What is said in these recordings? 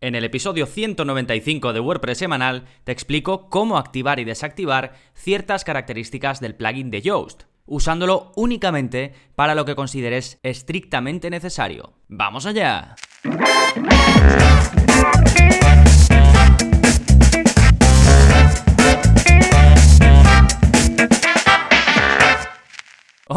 En el episodio 195 de WordPress semanal te explico cómo activar y desactivar ciertas características del plugin de Yoast, usándolo únicamente para lo que consideres estrictamente necesario. ¡Vamos allá!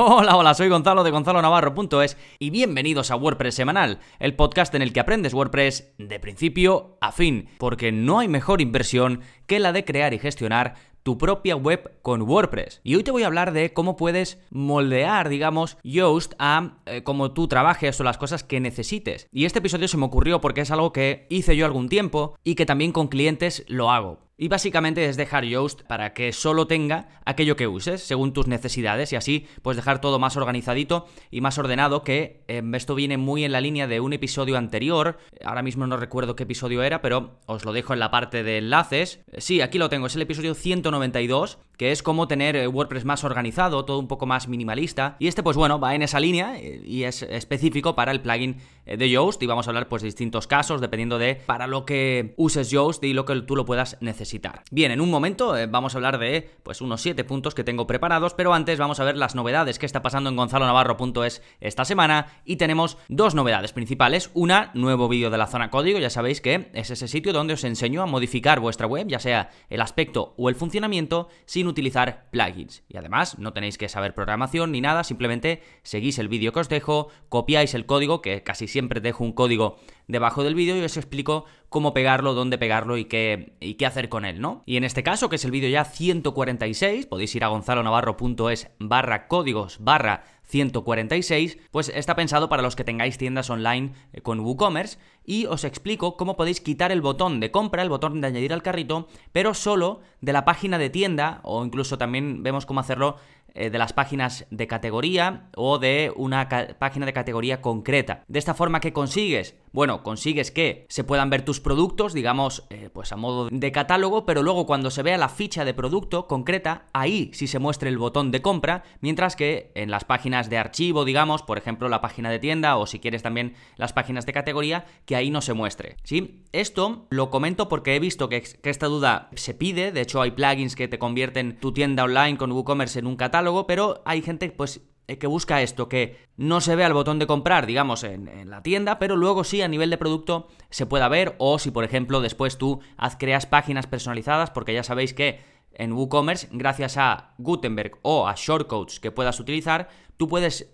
Hola, hola, soy Gonzalo de Gonzalo Navarro.es y bienvenidos a WordPress Semanal, el podcast en el que aprendes WordPress de principio a fin, porque no hay mejor inversión que la de crear y gestionar tu propia web con WordPress. Y hoy te voy a hablar de cómo puedes moldear, digamos, Yoast a eh, cómo tú trabajes o las cosas que necesites. Y este episodio se me ocurrió porque es algo que hice yo algún tiempo y que también con clientes lo hago. Y básicamente es dejar Yoast para que solo tenga aquello que uses, según tus necesidades, y así pues dejar todo más organizadito y más ordenado, que em, esto viene muy en la línea de un episodio anterior, ahora mismo no recuerdo qué episodio era, pero os lo dejo en la parte de enlaces. Sí, aquí lo tengo, es el episodio 192, que es cómo tener eh, WordPress más organizado, todo un poco más minimalista, y este pues bueno, va en esa línea eh, y es específico para el plugin eh, de Yoast, y vamos a hablar pues de distintos casos, dependiendo de para lo que uses Yoast y lo que tú lo puedas necesitar. Bien, en un momento vamos a hablar de pues unos 7 puntos que tengo preparados, pero antes vamos a ver las novedades que está pasando en gonzalonavarro.es esta semana y tenemos dos novedades principales. Una, nuevo vídeo de la zona código, ya sabéis que es ese sitio donde os enseño a modificar vuestra web, ya sea el aspecto o el funcionamiento, sin utilizar plugins. Y además, no tenéis que saber programación ni nada, simplemente seguís el vídeo que os dejo, copiáis el código, que casi siempre dejo un código debajo del vídeo y os explico cómo pegarlo, dónde pegarlo y qué, y qué hacer con él, ¿no? Y en este caso, que es el vídeo ya 146, podéis ir a gonzalonavarro.es barra códigos barra 146, pues está pensado para los que tengáis tiendas online eh, con WooCommerce y os explico cómo podéis quitar el botón de compra, el botón de añadir al carrito, pero solo de la página de tienda o incluso también vemos cómo hacerlo eh, de las páginas de categoría o de una página de categoría concreta. De esta forma, ¿qué consigues? Bueno, consigues que se puedan ver tus productos, digamos, eh, pues a modo de catálogo, pero luego cuando se vea la ficha de producto concreta, ahí sí se muestre el botón de compra, mientras que en las páginas de archivo, digamos, por ejemplo, la página de tienda o si quieres también las páginas de categoría, que ahí no se muestre. ¿Sí? Esto lo comento porque he visto que, que esta duda se pide, de hecho hay plugins que te convierten tu tienda online con WooCommerce en un catálogo, pero hay gente pues que busca esto, que no se vea el botón de comprar, digamos, en, la tienda, pero luego sí a nivel de producto se pueda ver, o si por ejemplo después tú haz, creas páginas personalizadas, porque ya sabéis que en WooCommerce, gracias a Gutenberg o a shortcodes que puedas utilizar, tú puedes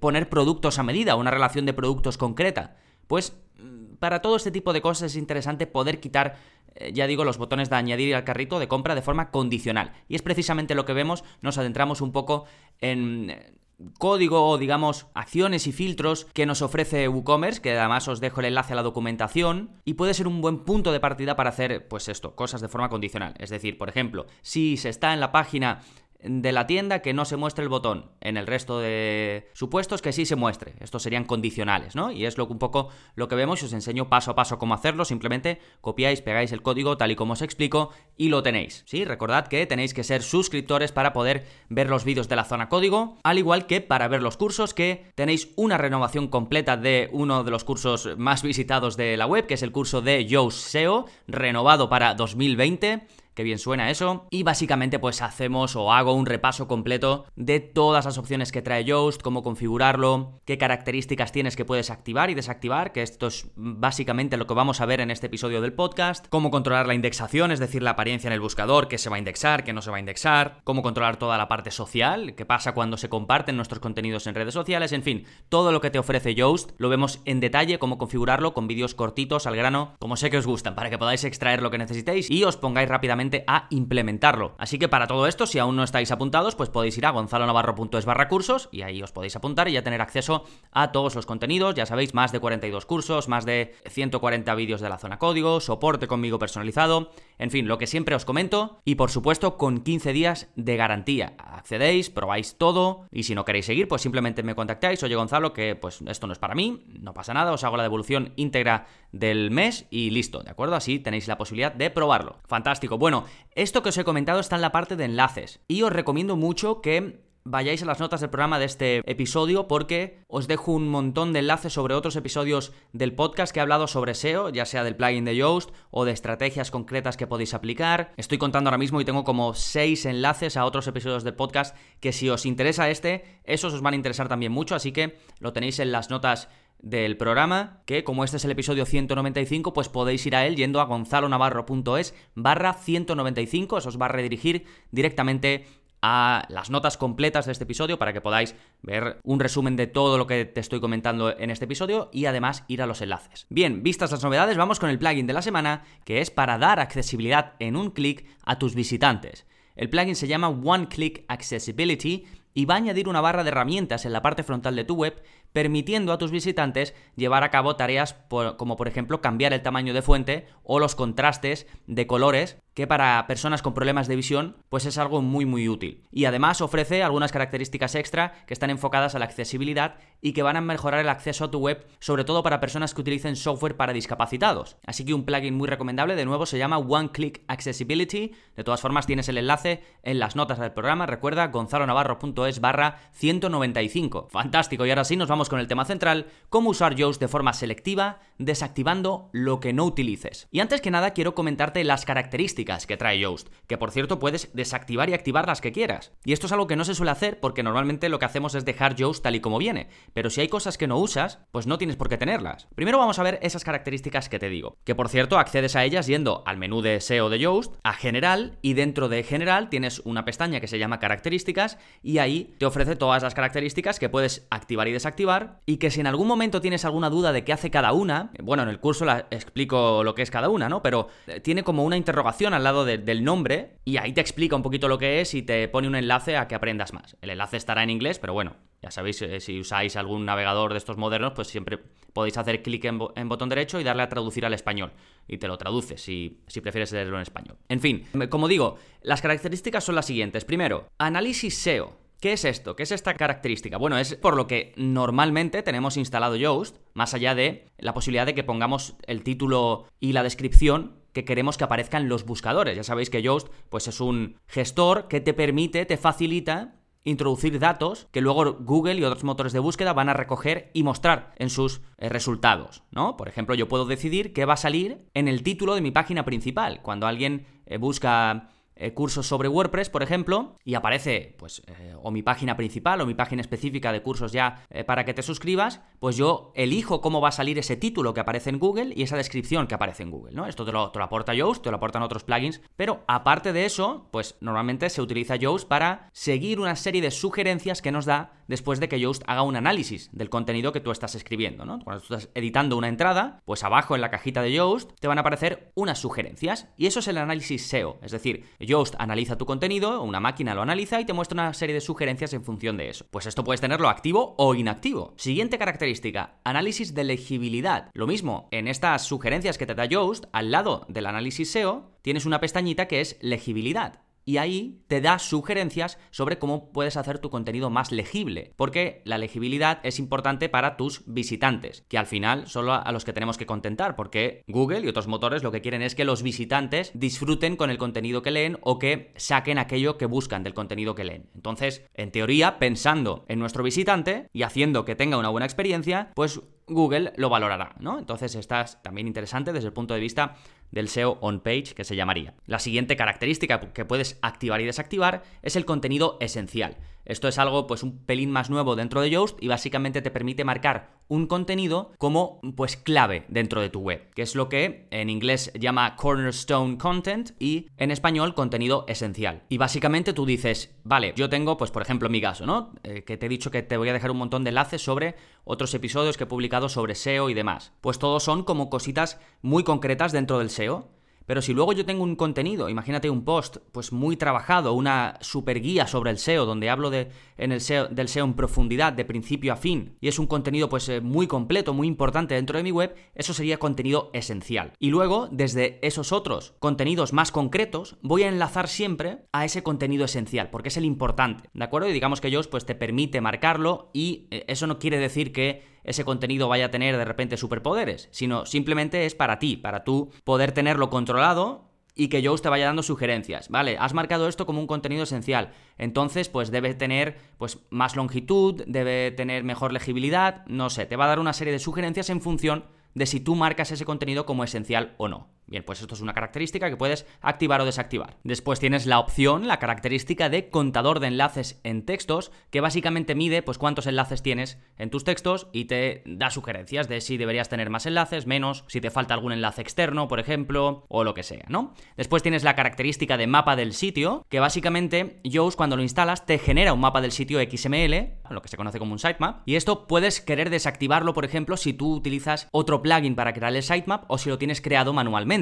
poner productos a medida, una relación de productos concreta. Pues mm, para todo este tipo de cosas es interesante poder quitar eh, ya digo, los botones de añadir al carrito de compra de forma condicional. Y es precisamente lo que vemos, nos adentramos un poco en eh, código o digamos acciones y filtros que nos ofrece WooCommerce, que además os dejo el enlace a la documentación y puede ser un buen punto de partida para hacer pues esto, cosas de forma condicional. Es decir, por ejemplo, si se está en la página de la tienda que no se muestre el botón. En el resto de supuestos que sí se muestre. Estos serían condicionales, ¿no? Y es lo, un poco lo que vemos os enseño paso a paso cómo hacerlo. Simplemente copiáis, pegáis el código tal y como os explico y lo tenéis. ¿Sí? Recordad que tenéis que ser suscriptores para poder ver los vídeos de la zona código, al igual que para ver los cursos que tenéis una renovación completa de uno de los cursos más visitados de la web, que es el curso de Yoast SEO, renovado para 2020 Qué bien suena eso. Y básicamente pues hacemos o hago un repaso completo de todas las opciones que trae Yoast, cómo configurarlo, qué características tienes que puedes activar y desactivar, que esto es básicamente lo que vamos a ver en este episodio del podcast, cómo controlar la indexación, es decir, la apariencia en el buscador, qué se va a indexar, qué no se va a indexar, cómo controlar toda la parte social, qué pasa cuando se comparten nuestros contenidos en redes sociales, en fin, todo lo que te ofrece Yoast lo vemos en detalle, cómo configurarlo con vídeos cortitos al grano, como sé que os gustan, para que podáis extraer lo que necesitéis y os pongáis rápidamente a implementarlo. Así que para todo esto, si aún no estáis apuntados, pues podéis ir a gonzalonavarro.es barra cursos y ahí os podéis apuntar y ya tener acceso a todos los contenidos. Ya sabéis, más de 42 cursos, más de 140 vídeos de la zona código, soporte conmigo personalizado, en fin, lo que siempre os comento y por supuesto con 15 días de garantía. Accedéis, probáis todo y si no queréis seguir, pues simplemente me contactáis. Oye Gonzalo, que pues esto no es para mí, no pasa nada, os hago la devolución íntegra del mes y listo, ¿de acuerdo? Así tenéis la posibilidad de probarlo. Fantástico. Bueno, esto que os he comentado está en la parte de enlaces y os recomiendo mucho que vayáis a las notas del programa de este episodio porque os dejo un montón de enlaces sobre otros episodios del podcast que he hablado sobre SEO, ya sea del plugin de Yoast o de estrategias concretas que podéis aplicar. Estoy contando ahora mismo y tengo como seis enlaces a otros episodios del podcast que si os interesa este, esos os van a interesar también mucho, así que lo tenéis en las notas del programa, que como este es el episodio 195, pues podéis ir a él yendo a gonzalonavarro.es barra 195, eso os va a redirigir directamente a las notas completas de este episodio para que podáis ver un resumen de todo lo que te estoy comentando en este episodio y además ir a los enlaces. Bien, vistas las novedades, vamos con el plugin de la semana, que es para dar accesibilidad en un clic a tus visitantes. El plugin se llama One Click Accessibility y va a añadir una barra de herramientas en la parte frontal de tu web, permitiendo a tus visitantes llevar a cabo tareas como por ejemplo cambiar el tamaño de fuente o los contrastes de colores que para personas con problemas de visión pues es algo muy muy útil. Y además ofrece algunas características extra que están enfocadas a la accesibilidad y que van a mejorar el acceso a tu web, sobre todo para personas que utilicen software para discapacitados. Así que un plugin muy recomendable, de nuevo se llama One Click Accessibility. De todas formas tienes el enlace en las notas del programa, recuerda gonzalonavarro.es barra 195. Fantástico, y ahora sí nos vamos con el tema central, cómo usar Yoast de forma selectiva, desactivando lo que no utilices. Y antes que nada quiero comentarte las características que trae Yoast, que por cierto puedes desactivar y activar las que quieras. Y esto es algo que no se suele hacer porque normalmente lo que hacemos es dejar Yoast tal y como viene, pero si hay cosas que no usas, pues no tienes por qué tenerlas. Primero vamos a ver esas características que te digo, que por cierto accedes a ellas yendo al menú de SEO de Yoast, a General, y dentro de General tienes una pestaña que se llama Características, y ahí te ofrece todas las características que puedes activar y desactivar, y que si en algún momento tienes alguna duda de qué hace cada una, bueno, en el curso la explico lo que es cada una, ¿no? Pero eh, tiene como una interrogación al lado del nombre y ahí te explica un poquito lo que es y te pone un enlace a que aprendas más. El enlace estará en inglés, pero bueno, ya sabéis, eh, si usáis algún navegador de estos modernos, pues siempre podéis hacer clic en, botón derecho y darle a traducir al español. Y te lo traduce si, si prefieres leerlo en español. En fin, como digo, las características son las siguientes. Primero, análisis SEO. ¿Qué es esto? ¿Qué es esta característica? Bueno, es por lo que normalmente tenemos instalado Yoast, más allá de la posibilidad de que pongamos el título y la descripción que queremos que aparezcan los buscadores. Ya sabéis que Yoast pues es un gestor que te permite, te facilita introducir datos que luego Google y otros motores de búsqueda van a recoger y mostrar en sus eh, resultados, ¿no? Por ejemplo, yo puedo decidir qué va a salir en el título de mi página principal. Cuando alguien eh, busca eh, cursos sobre WordPress, por ejemplo, y aparece, pues, eh, o mi página principal o mi página específica de cursos ya eh, para que te suscribas, pues yo elijo cómo va a salir ese título que aparece en Google y esa descripción que aparece en Google, ¿no? Esto te lo, te lo aporta Yoast, te lo aportan otros plugins, pero aparte de eso, pues normalmente se utiliza Yoast para seguir una serie de sugerencias que nos da después de que Yoast haga un análisis del contenido que tú estás escribiendo, ¿no? Cuando tú estás editando una entrada, pues abajo en la cajita de Yoast te van a aparecer unas sugerencias y eso es el análisis SEO, es decir, Yoast analiza tu contenido, una máquina lo analiza y te muestra una serie de sugerencias en función de eso. Pues esto puedes tenerlo activo o inactivo. Siguiente característica, análisis de legibilidad. Lo mismo, en estas sugerencias que te da Yoast, al lado del análisis SEO, tienes una pestañita que es legibilidad y ahí te da sugerencias sobre cómo puedes hacer tu contenido más legible, porque la legibilidad es importante para tus visitantes, que al final son a los que tenemos que contentar, porque Google y otros motores lo que quieren es que los visitantes disfruten con el contenido que leen o que saquen aquello que buscan del contenido que leen. Entonces, en teoría, pensando en nuestro visitante y haciendo que tenga una buena experiencia, pues Google lo valorará, ¿no? Entonces, estás también interesante desde el punto de vista del SEO on page que se llamaría. La siguiente característica que puedes activar y desactivar es el contenido esencial. Esto es algo pues un pelín más nuevo dentro de Yoast y básicamente te permite marcar un contenido como pues clave dentro de tu web, que es lo que en inglés llama cornerstone content y en español contenido esencial. Y básicamente tú dices, vale, yo tengo pues por ejemplo mi caso, ¿no? Eh, que te he dicho que te voy a dejar un montón de enlaces sobre otros episodios que he publicado sobre SEO y demás. Pues todos son como cositas muy concretas dentro del SEO pero si luego yo tengo un contenido, imagínate un post pues muy trabajado, una super guía sobre el SEO donde hablo de, en el SEO, del SEO en profundidad, de principio a fin, y es un contenido pues eh, muy completo, muy importante dentro de mi web, eso sería contenido esencial. Y luego, desde esos otros contenidos más concretos, voy a enlazar siempre a ese contenido esencial, porque es el importante, ¿de acuerdo? Y digamos que ellos pues te permite marcarlo y eh, eso no quiere decir que ese contenido vaya a tener de repente superpoderes, sino simplemente es para ti, para tú poder tenerlo controlado y que Yoast te vaya dando sugerencias. Vale, has marcado esto como un contenido esencial. Entonces, pues debe tener pues, más longitud, debe tener mejor legibilidad, no sé, te va a dar una serie de sugerencias en función de si tú marcas ese contenido como esencial o no. Bien, pues esto es una característica que puedes activar o desactivar. Después tienes la opción, la característica de contador de enlaces en textos, que básicamente mide pues cuántos enlaces tienes en tus textos y te da sugerencias de si deberías tener más enlaces, menos, si te falta algún enlace externo, por ejemplo, o lo que sea, ¿no? Después tienes la característica de mapa del sitio, que básicamente Yoast cuando lo instalas te genera un mapa del sitio XML, lo que se conoce como un sitemap, y esto puedes querer desactivarlo, por ejemplo, si tú utilizas otro plugin para crear el sitemap o si lo tienes creado manualmente.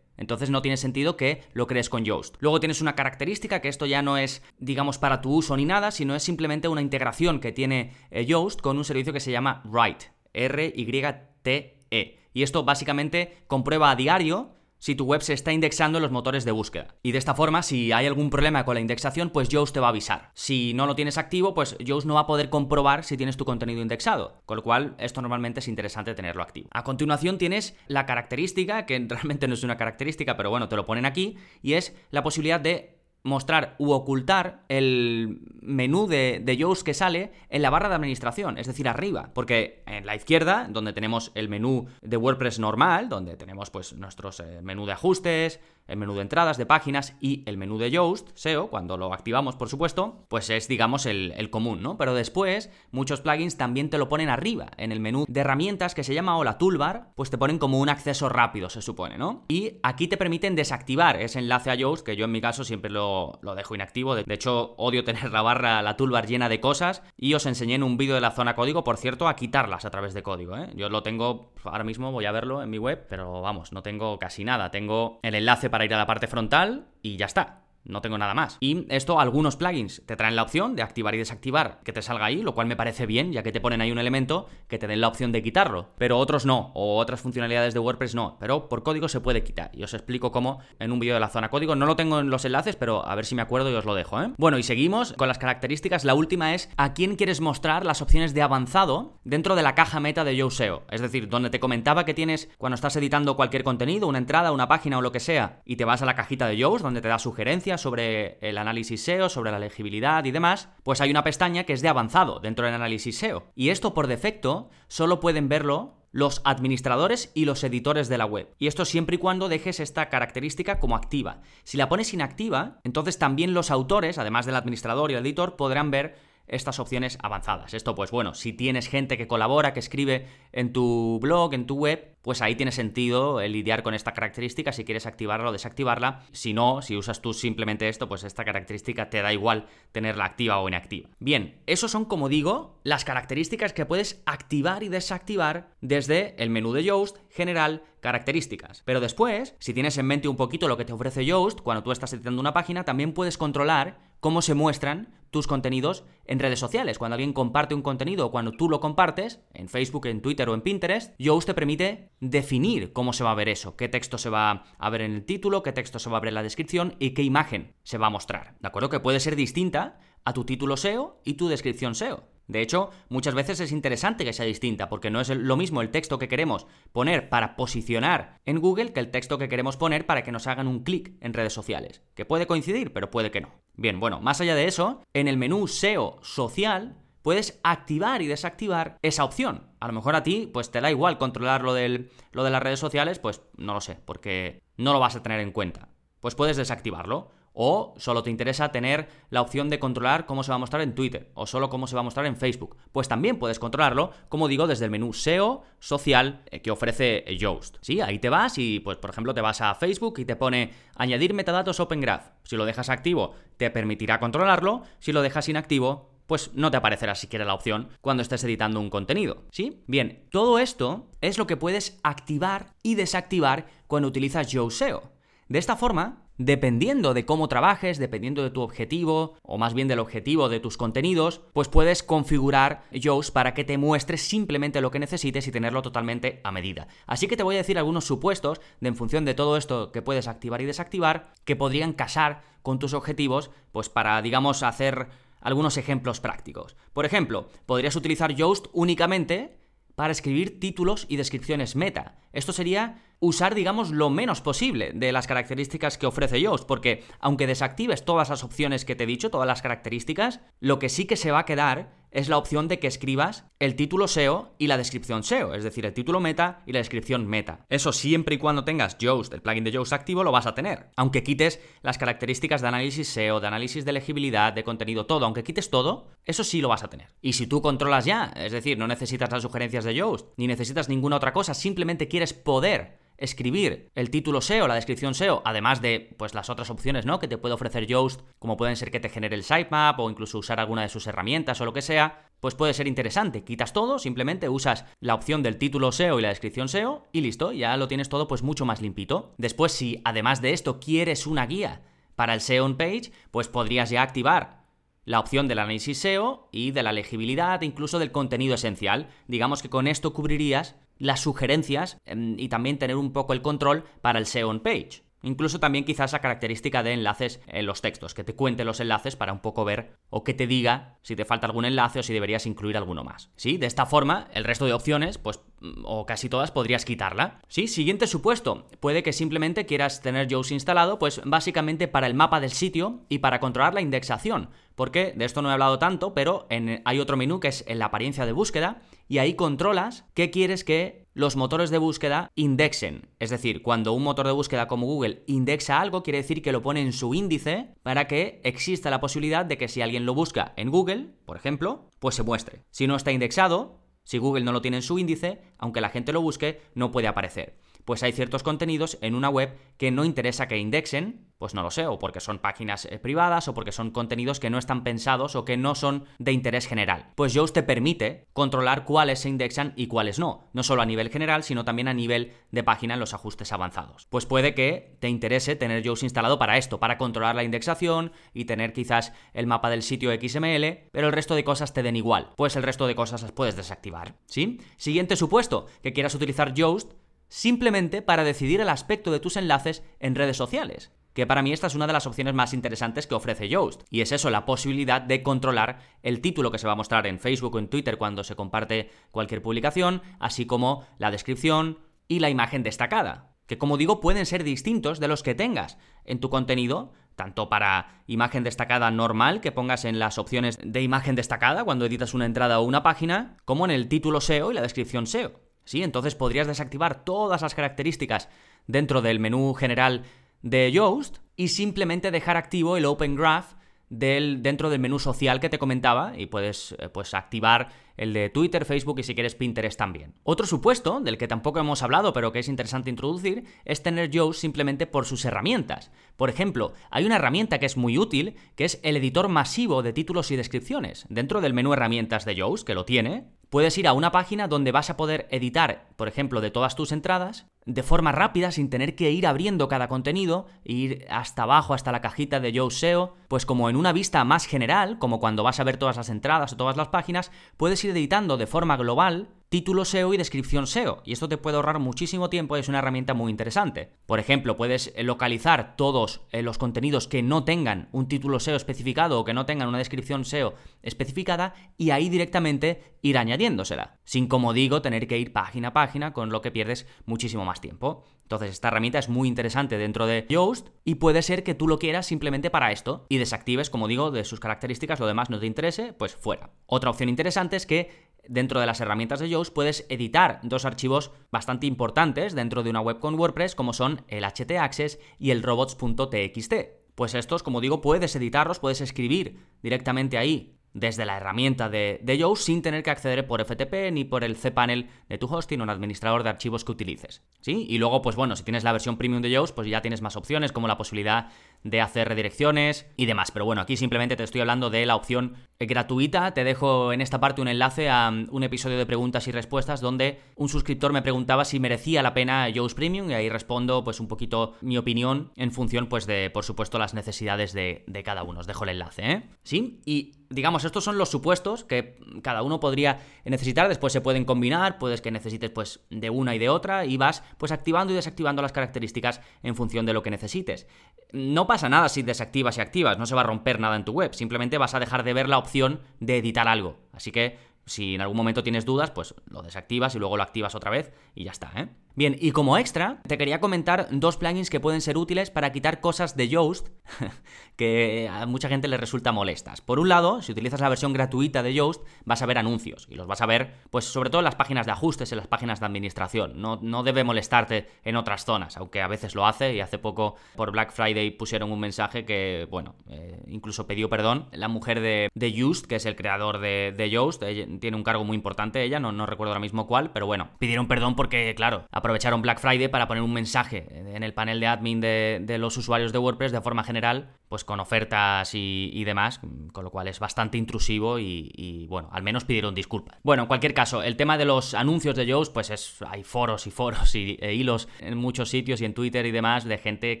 Entonces no tiene sentido que lo crees con Yoast. Luego tienes una característica que esto ya no es, digamos, para tu uso ni nada, sino es simplemente una integración que tiene eh, Yoast con un servicio que se llama Write. R-Y-T-E. Y esto básicamente comprueba a diario si tu web se está indexando en los motores de búsqueda. Y de esta forma, si hay algún problema con la indexación, pues Yoast te va a avisar. Si no lo tienes activo, pues Yoast no va a poder comprobar si tienes tu contenido indexado. Con lo cual, esto normalmente es interesante tenerlo activo. A continuación tienes la característica, que realmente no es una característica, pero bueno, te lo ponen aquí, y es la posibilidad de mostrar u ocultar el menú de, de que sale en la barra de administración, es decir, arriba. Porque en la izquierda, donde tenemos el menú de WordPress normal, donde tenemos pues nuestros eh, menú de ajustes, el menú de entradas de páginas y el menú de Yoast, SEO, cuando lo activamos, por supuesto, pues es, digamos, el, común, ¿no? Pero después, muchos plugins también te lo ponen arriba, en el menú de herramientas que se llama o la toolbar, pues te ponen como un acceso rápido, se supone, ¿no? Y aquí te permiten desactivar ese enlace a Yoast, que yo en mi caso siempre lo, lo dejo inactivo. De hecho, odio tener la barra, la toolbar llena de cosas, y os enseñé en un vídeo de la zona código, por cierto, a quitarlas a través de código, ¿eh? Yo lo tengo, ahora mismo voy a verlo en mi web, pero vamos, no tengo casi nada. Tengo el enlace para ir a la parte frontal y ya está. No tengo nada más. Y esto, algunos plugins te traen la opción de activar y desactivar que te salga ahí, lo cual me parece bien, ya que te ponen ahí un elemento que te den la opción de quitarlo. Pero otros no, o otras funcionalidades de WordPress no. Pero por código se puede quitar. Y os explico cómo en un vídeo de la zona código. No lo tengo en los enlaces, pero a ver si me acuerdo y os lo dejo, ¿eh? Bueno, y seguimos con las características. La última es a quién quieres mostrar las opciones de avanzado dentro de la caja meta de YoSeo. Es decir, donde te comentaba que tienes cuando estás editando cualquier contenido, una entrada, una página o lo que sea, y te vas a la cajita de Yoast, donde te da sugerencias sobre el análisis SEO, sobre la legibilidad y demás, pues hay una pestaña que es de avanzado dentro del análisis SEO. Y esto por defecto solo pueden verlo los administradores y los editores de la web. Y esto siempre y cuando dejes esta característica como activa. Si la pones inactiva, entonces también los autores, además del administrador y el editor, podrán ver estas opciones avanzadas. Esto, pues bueno, si tienes gente que colabora, que escribe en tu blog, en tu web, pues ahí tiene sentido el lidiar con esta característica si quieres activarla o desactivarla. Si no, si usas tú simplemente esto, pues esta característica te da igual tenerla activa o inactiva. Bien, esos son, como digo, las características que puedes activar y desactivar desde el menú de Yoast, general, características. Pero después, si tienes en mente un poquito lo que te ofrece Yoast, cuando tú estás editando una página, también puedes controlar cómo se muestran tus contenidos en redes sociales. Cuando alguien comparte un contenido o cuando tú lo compartes, en Facebook, en Twitter o en Pinterest, Yoast te permite definir cómo se va a ver eso, qué texto se va a ver en el título, qué texto se va a ver en la descripción y qué imagen se va a mostrar. ¿De acuerdo? Que puede ser distinta a tu título SEO y tu descripción SEO. De hecho, muchas veces es interesante que sea distinta, porque no es lo mismo el texto que queremos poner para posicionar en Google que el texto que queremos poner para que nos hagan un clic en redes sociales. Que puede coincidir, pero puede que no. Bien, bueno, más allá de eso, en el menú SEO social puedes activar y desactivar esa opción. A lo mejor a ti, pues te da igual controlar lo, lo de las redes sociales, pues no lo sé, porque no lo vas a tener en cuenta. Pues puedes desactivarlo. O solo te interesa tener la opción de controlar cómo se va a mostrar en Twitter o solo cómo se va a mostrar en Facebook. Pues también puedes controlarlo, como digo, desde el menú SEO social eh, que ofrece Yoast. Sí, ahí te vas y, pues, por ejemplo, te vas a Facebook y te pone añadir metadatos Open Graph. Si lo dejas activo, te permitirá controlarlo. Si lo dejas inactivo, pues no te aparecerá siquiera la opción cuando estés editando un contenido, ¿sí? Bien, todo esto es lo que puedes activar y desactivar cuando utilizas Yoast SEO. De esta forma, Dependiendo de cómo trabajes, dependiendo de tu objetivo, o más bien del objetivo de tus contenidos, pues puedes configurar Yoast para que te muestre simplemente lo que necesites y tenerlo totalmente a medida. Así que te voy a decir algunos supuestos de en función de todo esto que puedes activar y desactivar, que podrían casar con tus objetivos, pues para, digamos, hacer algunos ejemplos prácticos. Por ejemplo, podrías utilizar Yoast únicamente para escribir títulos y descripciones meta. Esto sería usar, digamos, lo menos posible de las características que ofrece Yoast, porque aunque desactives todas las opciones que te he dicho, todas las características, lo que sí que se va a quedar es la opción de que escribas el título SEO y la descripción SEO, es decir, el título meta y la descripción meta. Eso siempre y cuando tengas Yoast, el plugin de Yoast activo, lo vas a tener. Aunque quites las características de análisis SEO, de análisis de legibilidad, de contenido, todo, aunque quites todo, eso sí lo vas a tener. Y si tú controlas ya, es decir, no necesitas las sugerencias de Yoast, ni necesitas ninguna otra cosa, simplemente quieres poder escribir el título SEO, la descripción SEO, además de pues las otras opciones, ¿no? que te puede ofrecer Yoast, como pueden ser que te genere el sitemap o incluso usar alguna de sus herramientas o lo que sea, pues puede ser interesante. Quitas todo, simplemente usas la opción del título SEO y la descripción SEO y listo, ya lo tienes todo pues mucho más limpito. Después si además de esto quieres una guía para el SEO on page, pues podrías ya activar la opción del análisis SEO y de la legibilidad, incluso del contenido esencial. Digamos que con esto cubrirías las sugerencias em, y también tener un poco el control para el SEO on page. Incluso también quizás la característica de enlaces en los textos, que te cuente los enlaces para un poco ver o que te diga si te falta algún enlace o si deberías incluir alguno más. ¿Sí? De esta forma, el resto de opciones, pues, mm, o casi todas, podrías quitarla. ¿Sí? Siguiente supuesto. Puede que simplemente quieras tener Yoast instalado, pues básicamente para el mapa del sitio y para controlar la indexación. Porque de esto no he hablado tanto, pero hay otro menú que es en la apariencia de búsqueda y ahí controlas qué quieres que los motores de búsqueda indexen. Es decir, cuando un motor de búsqueda como Google indexa algo, quiere decir que lo pone en su índice para que exista la posibilidad de que si alguien lo busca en Google, por ejemplo, pues se muestre. Si no está indexado, si Google no lo tiene en su índice, aunque la gente lo busque, no puede aparecer pues hay ciertos contenidos en una web que no interesa que indexen, pues no lo sé, o porque son páginas eh, privadas, o porque son contenidos que no están pensados o que no son de interés general. Pues Yoast te permite controlar cuáles se indexan y cuáles no, no solo a nivel general, sino también a nivel de página en los ajustes avanzados. Pues puede que te interese tener Yoast instalado para esto, para controlar la indexación y tener quizás el mapa del sitio XML, pero el resto de cosas te den igual, pues el resto de cosas las puedes desactivar, ¿sí? Siguiente supuesto, que quieras utilizar Yoast simplemente para decidir el aspecto de tus enlaces en redes sociales. Que para mí esta es una de las opciones más interesantes que ofrece Yoast. Y es eso, la posibilidad de controlar el título que se va a mostrar en Facebook o en Twitter cuando se comparte cualquier publicación, así como la descripción y la imagen destacada. Que como digo, pueden ser distintos de los que tengas en tu contenido, tanto para imagen destacada normal que pongas en las opciones de imagen destacada cuando editas una entrada o una página, como en el título SEO y la descripción SEO. ¿Sí? Entonces podrías desactivar todas las características dentro del menú general de Yoast y simplemente dejar activo el Open Graph del, dentro del menú social que te comentaba y puedes eh, pues, activar el de Twitter, Facebook y si quieres Pinterest también. Otro supuesto, del que tampoco hemos hablado pero que es interesante introducir, es tener Yoast simplemente por sus herramientas. Por ejemplo, hay una herramienta que es muy útil, que es el editor masivo de títulos y descripciones. Dentro del menú herramientas de Yoast, que lo tiene, puedes ir a una página donde vas a poder editar, por ejemplo, de todas tus entradas, de forma rápida, sin tener que ir abriendo cada contenido, e ir hasta abajo, hasta la cajita de Yoast SEO, pues como en una vista más general, como cuando vas a ver todas las entradas o todas las páginas, puedes ir editando de forma global título SEO y descripción SEO, y esto te puede ahorrar muchísimo tiempo y es una herramienta muy interesante. Por ejemplo, puedes localizar todos eh, los contenidos que no tengan un título SEO especificado o que no tengan una descripción SEO especificada y ahí directamente ir añadiéndosela, sin como digo tener que ir página a página con lo que pierdes muchísimo más tiempo. Entonces esta herramienta es muy interesante dentro de Yoast y puede ser que tú lo quieras simplemente para esto y desactives, como digo, de sus características, lo demás no te interese, pues fuera. Otra opción interesante es que dentro de las herramientas de Yoast puedes editar dos archivos bastante importantes dentro de una web con WordPress como son el htaccess y el robots.txt. Pues estos, como digo, puedes editarlos, puedes escribir directamente ahí desde la herramienta de, de sin tener que acceder por FTP ni por el cPanel de tu hosting o el administrador de archivos que utilices. ¿Sí? Y luego, pues bueno, si tienes la versión premium de Yoast, pues ya tienes más opciones como la posibilidad de hacer redirecciones y demás. Pero bueno, aquí simplemente te estoy hablando de la opción gratuita. Te dejo en esta parte un enlace a um, un episodio de preguntas y respuestas donde un suscriptor me preguntaba si merecía la pena Yoast Premium y ahí respondo pues un poquito mi opinión en función pues de, por supuesto, las necesidades de, de cada uno. Os dejo el enlace, ¿eh? Sí, y digamos, estos son los supuestos que cada uno podría necesitar, después se pueden combinar, puedes que necesites pues de una y de otra y vas pues activando y desactivando las características en función de lo que necesites. No pasa nada si desactivas y activas, no se va a romper nada en tu web, simplemente vas a dejar de ver la opción de editar algo. Así que Si en algún momento tienes dudas, pues lo desactivas y luego lo activas otra vez y ya está, ¿eh? Bien, y como extra, te quería comentar dos plugins que pueden ser útiles para quitar cosas de Yoast que a mucha gente le resulta molestas. Por un lado, si utilizas la versión gratuita de Yoast, vas a ver anuncios y los vas a ver, pues sobre todo en las páginas de ajustes, en las páginas de administración. No, no debe molestarte en otras zonas, aunque a veces lo hace y hace poco por Black Friday pusieron un mensaje que, bueno, eh, incluso pidió perdón. La mujer de, de Yoast, que es el creador de, de Yoast, tiene un cargo muy importante ella, no, no recuerdo ahora mismo cuál, pero bueno, pidieron perdón porque, claro, aprovecharon Black Friday para poner un mensaje en el panel de admin de, los usuarios de WordPress de forma general, pues con ofertas y, demás, con lo cual es bastante intrusivo y, bueno, al menos pidieron disculpas. Bueno, en cualquier caso, el tema de los anuncios de Yoast, pues es, hay foros y foros y, e hilos en muchos sitios y en Twitter y demás de gente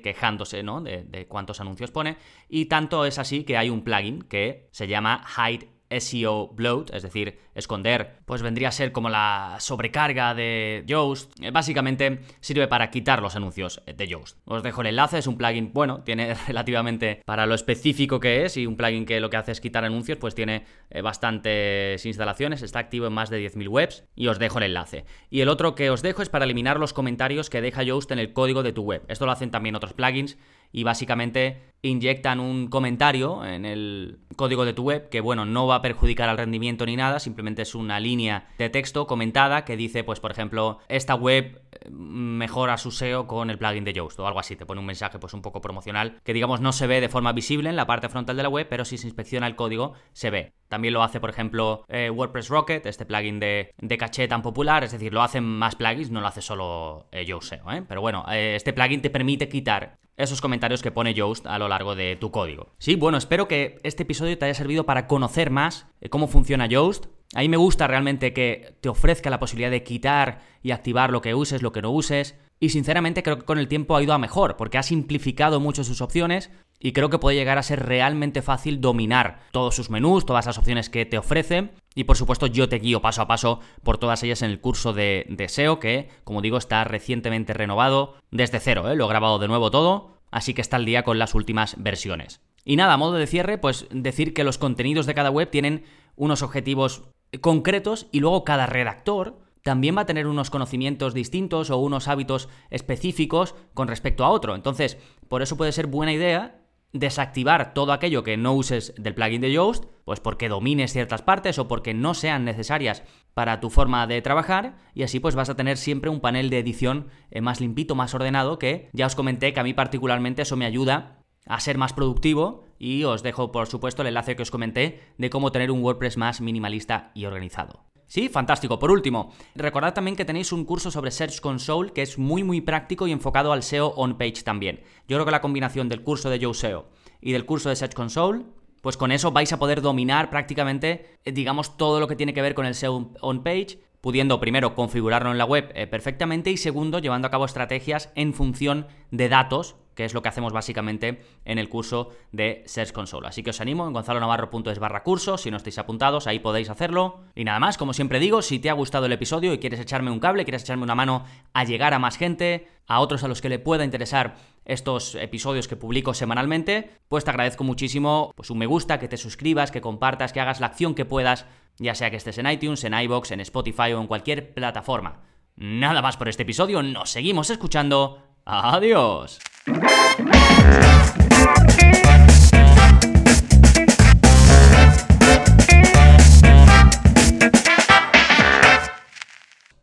quejándose, ¿no? De, de cuántos anuncios pone. Y tanto es así que hay un plugin que se llama Hide SEO bloat, es decir, esconder, pues vendría a ser como la sobrecarga de Yoast. Eh, básicamente sirve para quitar los anuncios de Yoast. Os dejo el enlace, es un plugin, bueno, tiene relativamente para lo específico que es y un plugin que lo que hace es quitar anuncios, pues tiene eh, bastantes instalaciones, está activo en más de 10.000 webs y os dejo el enlace. Y el otro que os dejo es para eliminar los comentarios que deja Yoast en el código de tu web. Esto lo hacen también otros plugins y básicamente inyectan un comentario en el código de tu web que, bueno, no va a perjudicar al rendimiento ni nada, simplemente es una línea de texto comentada que dice, pues, por ejemplo, esta web eh, mejora su SEO con el plugin de Yoast o algo así, te pone un mensaje pues un poco promocional que digamos no se ve de forma visible en la parte frontal de la web, pero si se inspecciona el código se ve. También lo hace, por ejemplo, eh, WordPress Rocket, este plugin de, de, caché tan popular, es decir, lo hacen más plugins, no lo hace solo eh, Yoast SEO, ¿eh? Pero bueno, este plugin te permite quitar esos comentarios que pone Yoast a lo largo de tu código. Sí, bueno, espero que este episodio te haya servido para conocer más eh, cómo funciona Yoast. A mí me gusta realmente que te ofrezca la posibilidad de quitar y activar lo que uses, lo que no uses. Y sinceramente creo que con el tiempo ha ido a mejor, porque ha simplificado mucho sus opciones y creo que puede llegar a ser realmente fácil dominar todos sus menús, todas las opciones que te ofrece. Y por supuesto yo te guío paso a paso por todas ellas en el curso de, SEO que, como digo, está recientemente renovado desde cero, ¿eh? lo he grabado de nuevo todo, así que está al día con las últimas versiones. Y nada, a modo de cierre, pues decir que los contenidos de cada web tienen unos objetivos concretos y luego cada redactor también va a tener unos conocimientos distintos o unos hábitos específicos con respecto a otro. Entonces, por eso puede ser buena idea desactivar todo aquello que no uses del plugin de Yoast, pues porque domines ciertas partes o porque no sean necesarias para tu forma de trabajar y así pues vas a tener siempre un panel de edición eh, más limpito, más ordenado que ya os comenté que a mí particularmente eso me ayuda a ser más productivo y os dejo por supuesto el enlace que os comenté de cómo tener un WordPress más minimalista y organizado. Sí, fantástico. Por último, recordad también que tenéis un curso sobre Search Console que es muy muy práctico y enfocado al SEO on-page también. Yo creo que la combinación del curso de Joe SEO y del curso de Search Console, pues con eso vais a poder dominar prácticamente, eh, digamos, todo lo que tiene que ver con el SEO on-page, pudiendo primero configurarlo en la web eh, perfectamente y segundo llevando a cabo estrategias en función de datos que es lo que hacemos básicamente en el curso de Search Console. Así que os animo en gonzalonavarro.es barra curso, si no estáis apuntados, ahí podéis hacerlo. Y nada más, como siempre digo, si te ha gustado el episodio y quieres echarme un cable, quieres echarme una mano a llegar a más gente, a otros a los que le pueda interesar estos episodios que publico semanalmente, pues te agradezco muchísimo pues un me gusta, que te suscribas, que compartas, que hagas la acción que puedas, ya sea que estés en iTunes, en iBox, en Spotify o en cualquier plataforma. Nada más por este episodio, nos seguimos escuchando. Adiós.